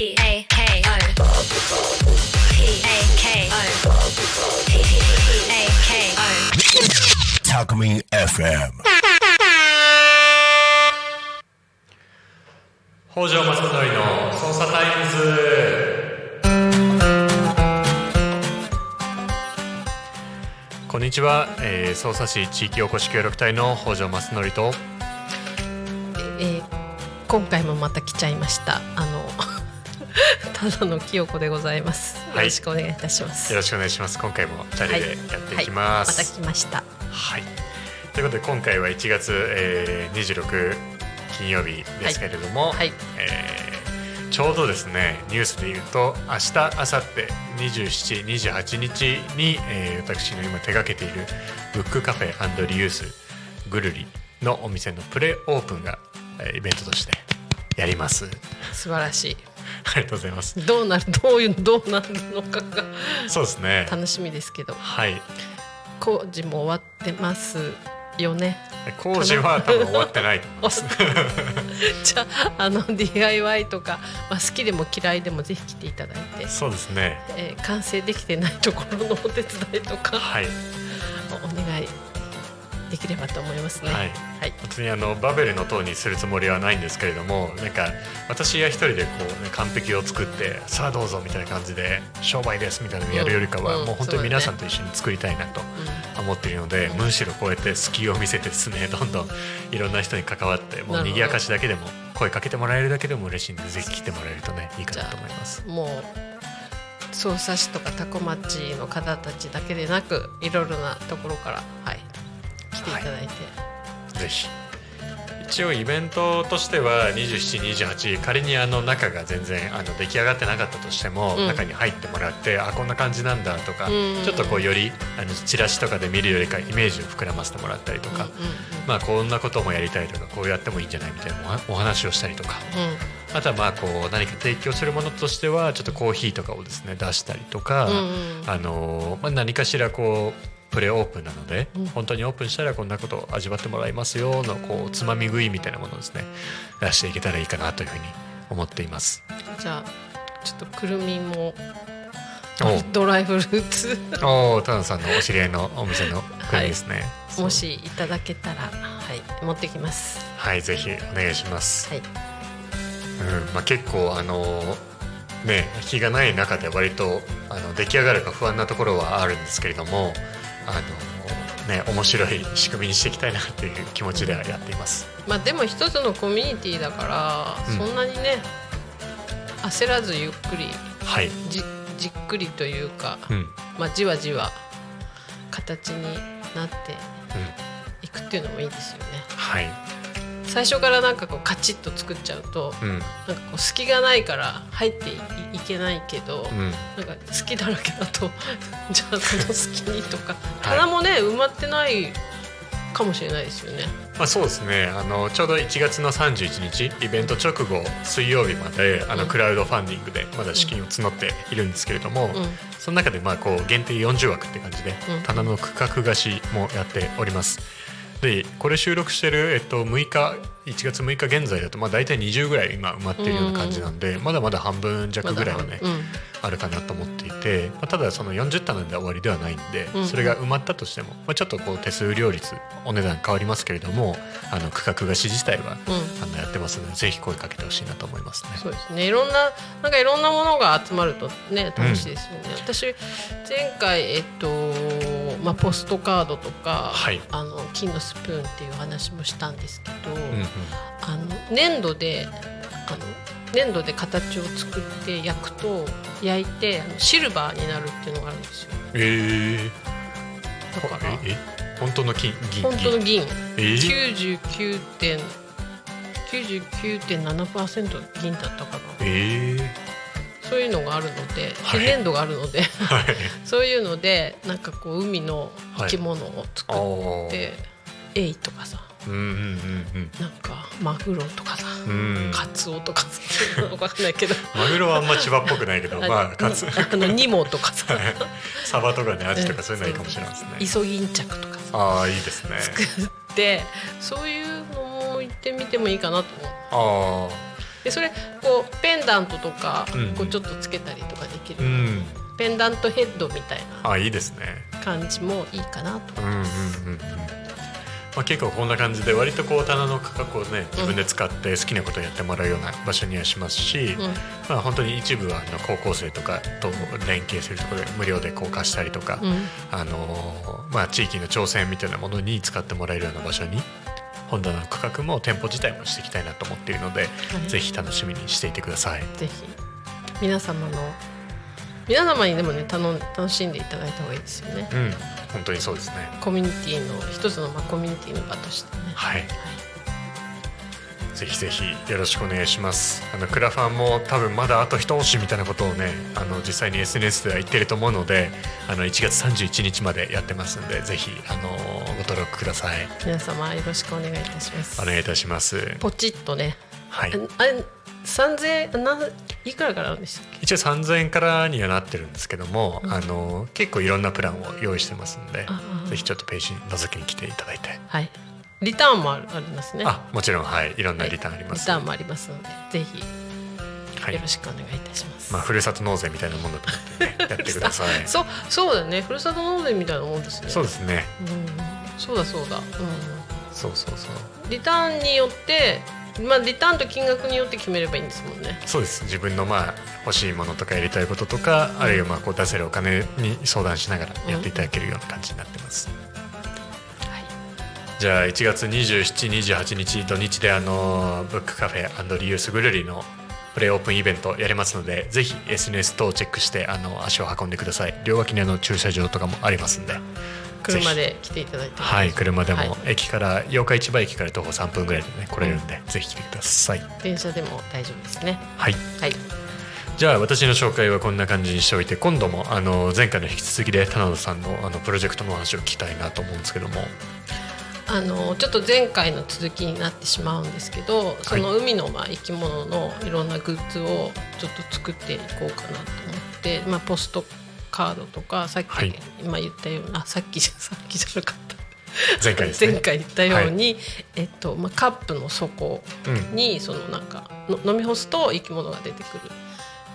P A K O P A K O P A K O Talkme FM. 北条正則の捜査タイムズ。こんにちは、えー、捜査市地域おこし協力隊の北条正則と。えー今回もまた来ちゃいました。あのただの清子でございます。よはい。ろしくお願いいたします、よろしくお願いします。今回も2人でやっていきまはい、す、また来ました。はい、ということで今回は1月、えー、26金曜日ですけれども、はい。えーちょうどですねニュースで言うと明日明後日27、28日に、えー私の今手掛けているブックカフェリユースぐるりのお店のプレオープンが、えーイベントとしてやります。素晴らしありがとうございます。いどうなるどういうどうなるのかがそうですね。楽しみですけどはい。工事も終わってますよね工事は多分終わってないと思います。じゃああの DIY とか、まあ、好きでも嫌いでもぜひ来ていただいて、そうですね。えー完成できてないところのお手伝いとかはい。お願いできればと思いますね。はい。はい。本当にあのバベルの塔にするつもりはないんですけれどもなんか私が一人でこう、ね、完璧を作ってさあどうぞみたいな感じで商売ですみたいなのをやるよりかは、うんもう本当に皆さんと一緒に作りたいなと思っているので、むしろこうやって隙を見せてですねどんどんいろんな人に関わってもう賑やかしだけでも声かけてもらえるだけでも嬉しいんでぜひ来てもらえるとねいいかなと思います。もう匝瑳市とか多古町の方たちだけでなくいろいろなところから、はい、来てい。ただいて、ぜひ。一応イベントとしては2728仮にあの中が全然あの出来上がってなかったとしても、うん。中に入ってもらってあこんな感じなんだとか、うん。ちょっとこうよりあのチラシとかで見るよりかイメージを膨らませてもらったりとか、まあこんなこともやりたいとかこうやってもいいんじゃないみたいなお話をしたりとかうん。あとはまあこう何か提供するものとしてはちょっとコーヒーとかをですね出したりとか、うんうんあのまあ、何かしらこうプレオープンなので、うん本当にオープンしたらこんなことを味わってもらいますよのこうつまみ食いみたいなものをですね出していけたらいいかなというふうに思っています。じゃあちょっとくるみもおドライフルーツおお、タナさんのお知り合いのお店のクリですね。そうもしいただけたら、はい、持ってきます。はい、ぜひお願いします。はい、うん、まあ結構あのね日がない中で割とあの出来上がるか不安なところはあるんですけれども、あのね面白い仕組みにしていきたいなという気持ちではやっています。まあでも一つのコミュニティだから、うんそんなにね焦らずゆっくりはい。じじっくりというか、うん。うん。まあ、じわじわ形になっていくっていうのもいいですよね。はい。最初からなんかこうカチッと作っちゃうと、うん。なんかこう隙がないから入っていいけないけど、うん。なんか好きだらけだと じゃあその隙にとかはい棚もね埋まってないかもしれないですよね。まあそうですね。あのちょうど1月の31日イベント直後水曜日まであのうんクラウドファンディングでまだ資金を募っているんですけれども、うんその中でまあこう限定40枠って感じでうん棚の区画貸しもやっております。でこれ収録してる、えっと、6日1月6日現在だとまあ大体20ぐらい今埋まっているような感じなんで、まだまだ半分弱ぐらいはね、うん。あるかなと思っていて、まあ、ただその40棚で終わりではないんで、うん。それが埋まったとしても、まあ、ちょっとこう手数料率お値段変わりますけれどもあの区画貸し自体は、うん。あのやってますのでぜひ声かけてほしいなと思いますね。そうですね。いろんななんかいろんなものが集まるとね楽しいですよね、私前回えっとまあポストカードとか、はい。あの金のスプーンっていう話もしたんですけど、うんうん。あの粘土であの粘土で形を作って焼くと焼いてあのシルバーになるっていうのがあるんですよ。えー、だからええ本当の金銀本当の銀。えー、99点99.7%銀だったかな。えー、そういうのがあるので、はい。で粘土があるのではい。そういうのでなんかこう海の生き物を作あって、エイとかさうんうんうんなんかマグロとかさ、うん。うんカツオとかさ分かんないけど。マグロはあんま千葉っぽくないけどまあカツ。あのニモとかさ。サバとかねアジとかそういうのはいいかもしれないですね。イソギンチャクとかさ。ああいいですね。作ってそういうのも行ってみてもいいかなと思う。ああでそれこうペンダントとかうんこうちょっとつけたりとかできる、うん。ペンダントヘッドみたいな。あいいですね。感じもいいかなと。うんうんうんうんまあ、結構こんな感じで割とこう棚の価格をね自分で使って好きなことをやってもらうような場所にはしますし、うん。まあ、本当に一部はあの高校生とかと連携するところで無料でこう貸したりとか、うん。あのーまあ、地域の挑戦みたいなものに使ってもらえるような場所に本棚の価格も店舗自体もしていきたいなと思っているので、はいぜひ楽しみにしていてください。ぜひ皆様の皆様にでもね頼ん楽しんでいただいた方がいいですよねうん、本当にそうですね。コミュニティの一つのまあコミュニティの場としてねはい。ぜひぜひよろしくお願いします。あのクラファンも多分まだあと一押しみたいなことをね、あの実際に SNS では言ってると思うので、あの1月31日までやってますんで、ぜひあのご登録ください。皆様よろしくお願いいたしますお願いいたします。ポチッとねはい。あれ三千円ないくらからでしたっけ？一応3000円からにはなってるんですけども、うんあの結構いろんなプランを用意してますんでぜひちょっとページに覗きに来ていただいて、はいリターンもありますね。あもちろん。はい。いろんなリターンあります、リターンもありますのでぜひはい。よろしくお願いいたします、まあ、ふるさと納税みたいなもんだと思って、ね、やってください。そう。そうだね。ふるさと納税みたいなもんですね。そうですね。うん。そうだそうだ、うそうそうそう。ん、リターンによってまあリターンと金額によって決めればいいんですもんね。そうです。自分のまあ欲しいものとかやりたいこととか、あるいはまあこう出せるお金に相談しながらやっていただけるような感じになってます、はいじゃあ1月2728日土日であのブックカフェリユースグルリのプレイオープンイベントやりますのでぜひ SNS 等をチェックしてあの足を運んでください。両脇にあの駐車場とかもありますんで。車で来ていただいてはい車ではい。も駅から八日市場駅から徒歩3分ぐらいでね来れるんで、ぜひ来てください。電車でも大丈夫ですね。はい。はい。じゃあ私の紹介はこんな感じにしておいて今度もあの前回の引き続きで棚田さんのあのプロジェクトのお話を聞きたいなと思うんですけどもあのちょっと前回の続きになってしまうんですけどその海のまあ生き物のいろんなグッズをちょっと作っていこうかなと思って、まあ、ポストカードとかさっき、はい。今言ったようなあ さっきじゃさっきじゃなかった。前回ね。前回言ったように、えっとまあ、カップの底うん。にそのなんかの飲み干すと生き物が出てくる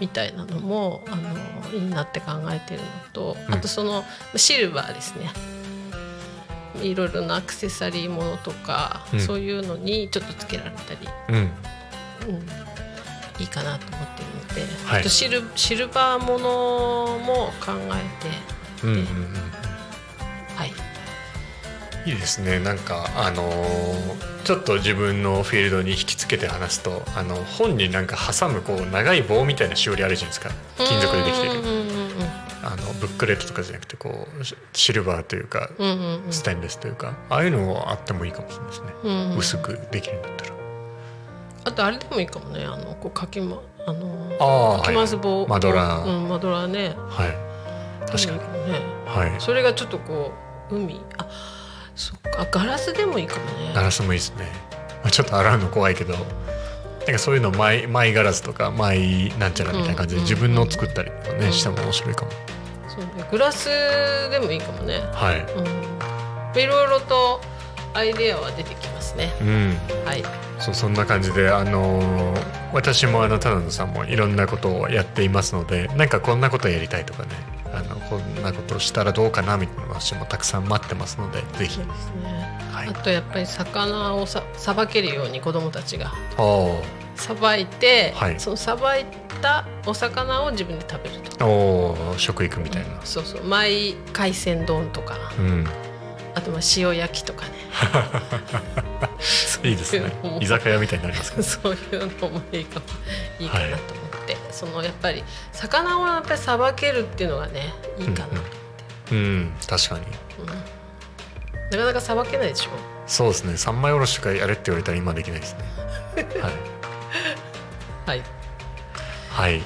みたいなのもあのいいなって考えてるのと、うん。あとそのシルバーですねいろいろなアクセサリーものとか、うん。そういうのにちょっとつけられたり、うん。うん、いいかなと思っているので、はい。あとシルシルバーものも考えて、うんうんうん。はい、いいですね。なんかあのーちょっと自分のフィールドに引きつけて話すとあの本になんか挟むこう長い棒みたいなしおりあるじゃないですか。金属でできてるあのブックレットとかじゃなくてこうシシルバーというかうんうんうん。ステンレスというかああいうのあってもいいかもしれないですね、うんうん。薄くできるんだったら。あとあれでもいいかもね。あのこうかきまあのかき回す棒、マドラー、うん、マドラーね。はい。確かに。いいもね。はい。それがちょっとこう海。あそっか。ガラスでもいいかもね。ガラスもいいですね。まあちょっと洗うの怖いけど。なんかそういうのマイマイガラスとかマイなんちゃらみたいな感じでうん自分の作ったりとかね、うんしても面白いかもそうね。グラスでもいいかもね。はい。うん。いろいろとアイデアは出てきますね。うん。はい。そうそんな感じであのー私もあの田野さんもいろんなことをやっていますのでなんかこんなことやりたいとかね。あのこんなことをしたらどうかなみたいな話もたくさん待ってますのでぜひ。そうですね。はい。あとやっぱり魚をささばけるように子供たちがおさばいて、はい。そのさばいたお魚を自分で食べると。ーおー食育みたいな。そうそう。マイ海鮮丼とか。うん。あとまあ塩焼きとかね。いいですね。居酒屋みたいになりますか そういうのもいいかも。いいかなと思って、そのやっぱり魚をやっぱりさばけるっていうのがねいいかな、うん、うん、確かに。うん。なかなかさばけないでしょ。そうですね。三枚おろしとかやれって言われたら今できないですね。はい。はいはい。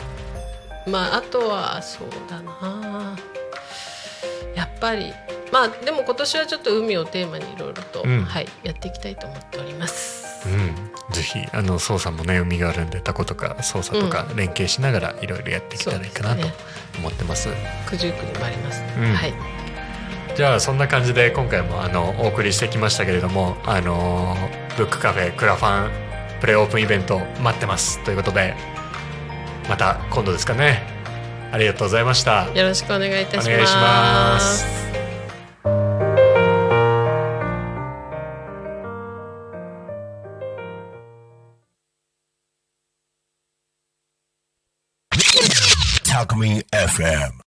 まああとはそうだな。やっぱりまあでも今年はちょっと海をテーマにいろいろと、うん。はい、やっていきたいと思っております。うん、ぜひあの操作もね海があるんでタコとか操作とか連携しながらいろいろやっていけたらいいかなと思ってます。九十九にもあります、ねうん。はい。じゃあそんな感じで今回もあのお送りしてきましたけれどもあのブックカフェクラファンプレオープンイベント待ってます。ということでまた今度ですかね。ありがとうございました。よろしくお願いいたします。お願いします。タクミン FM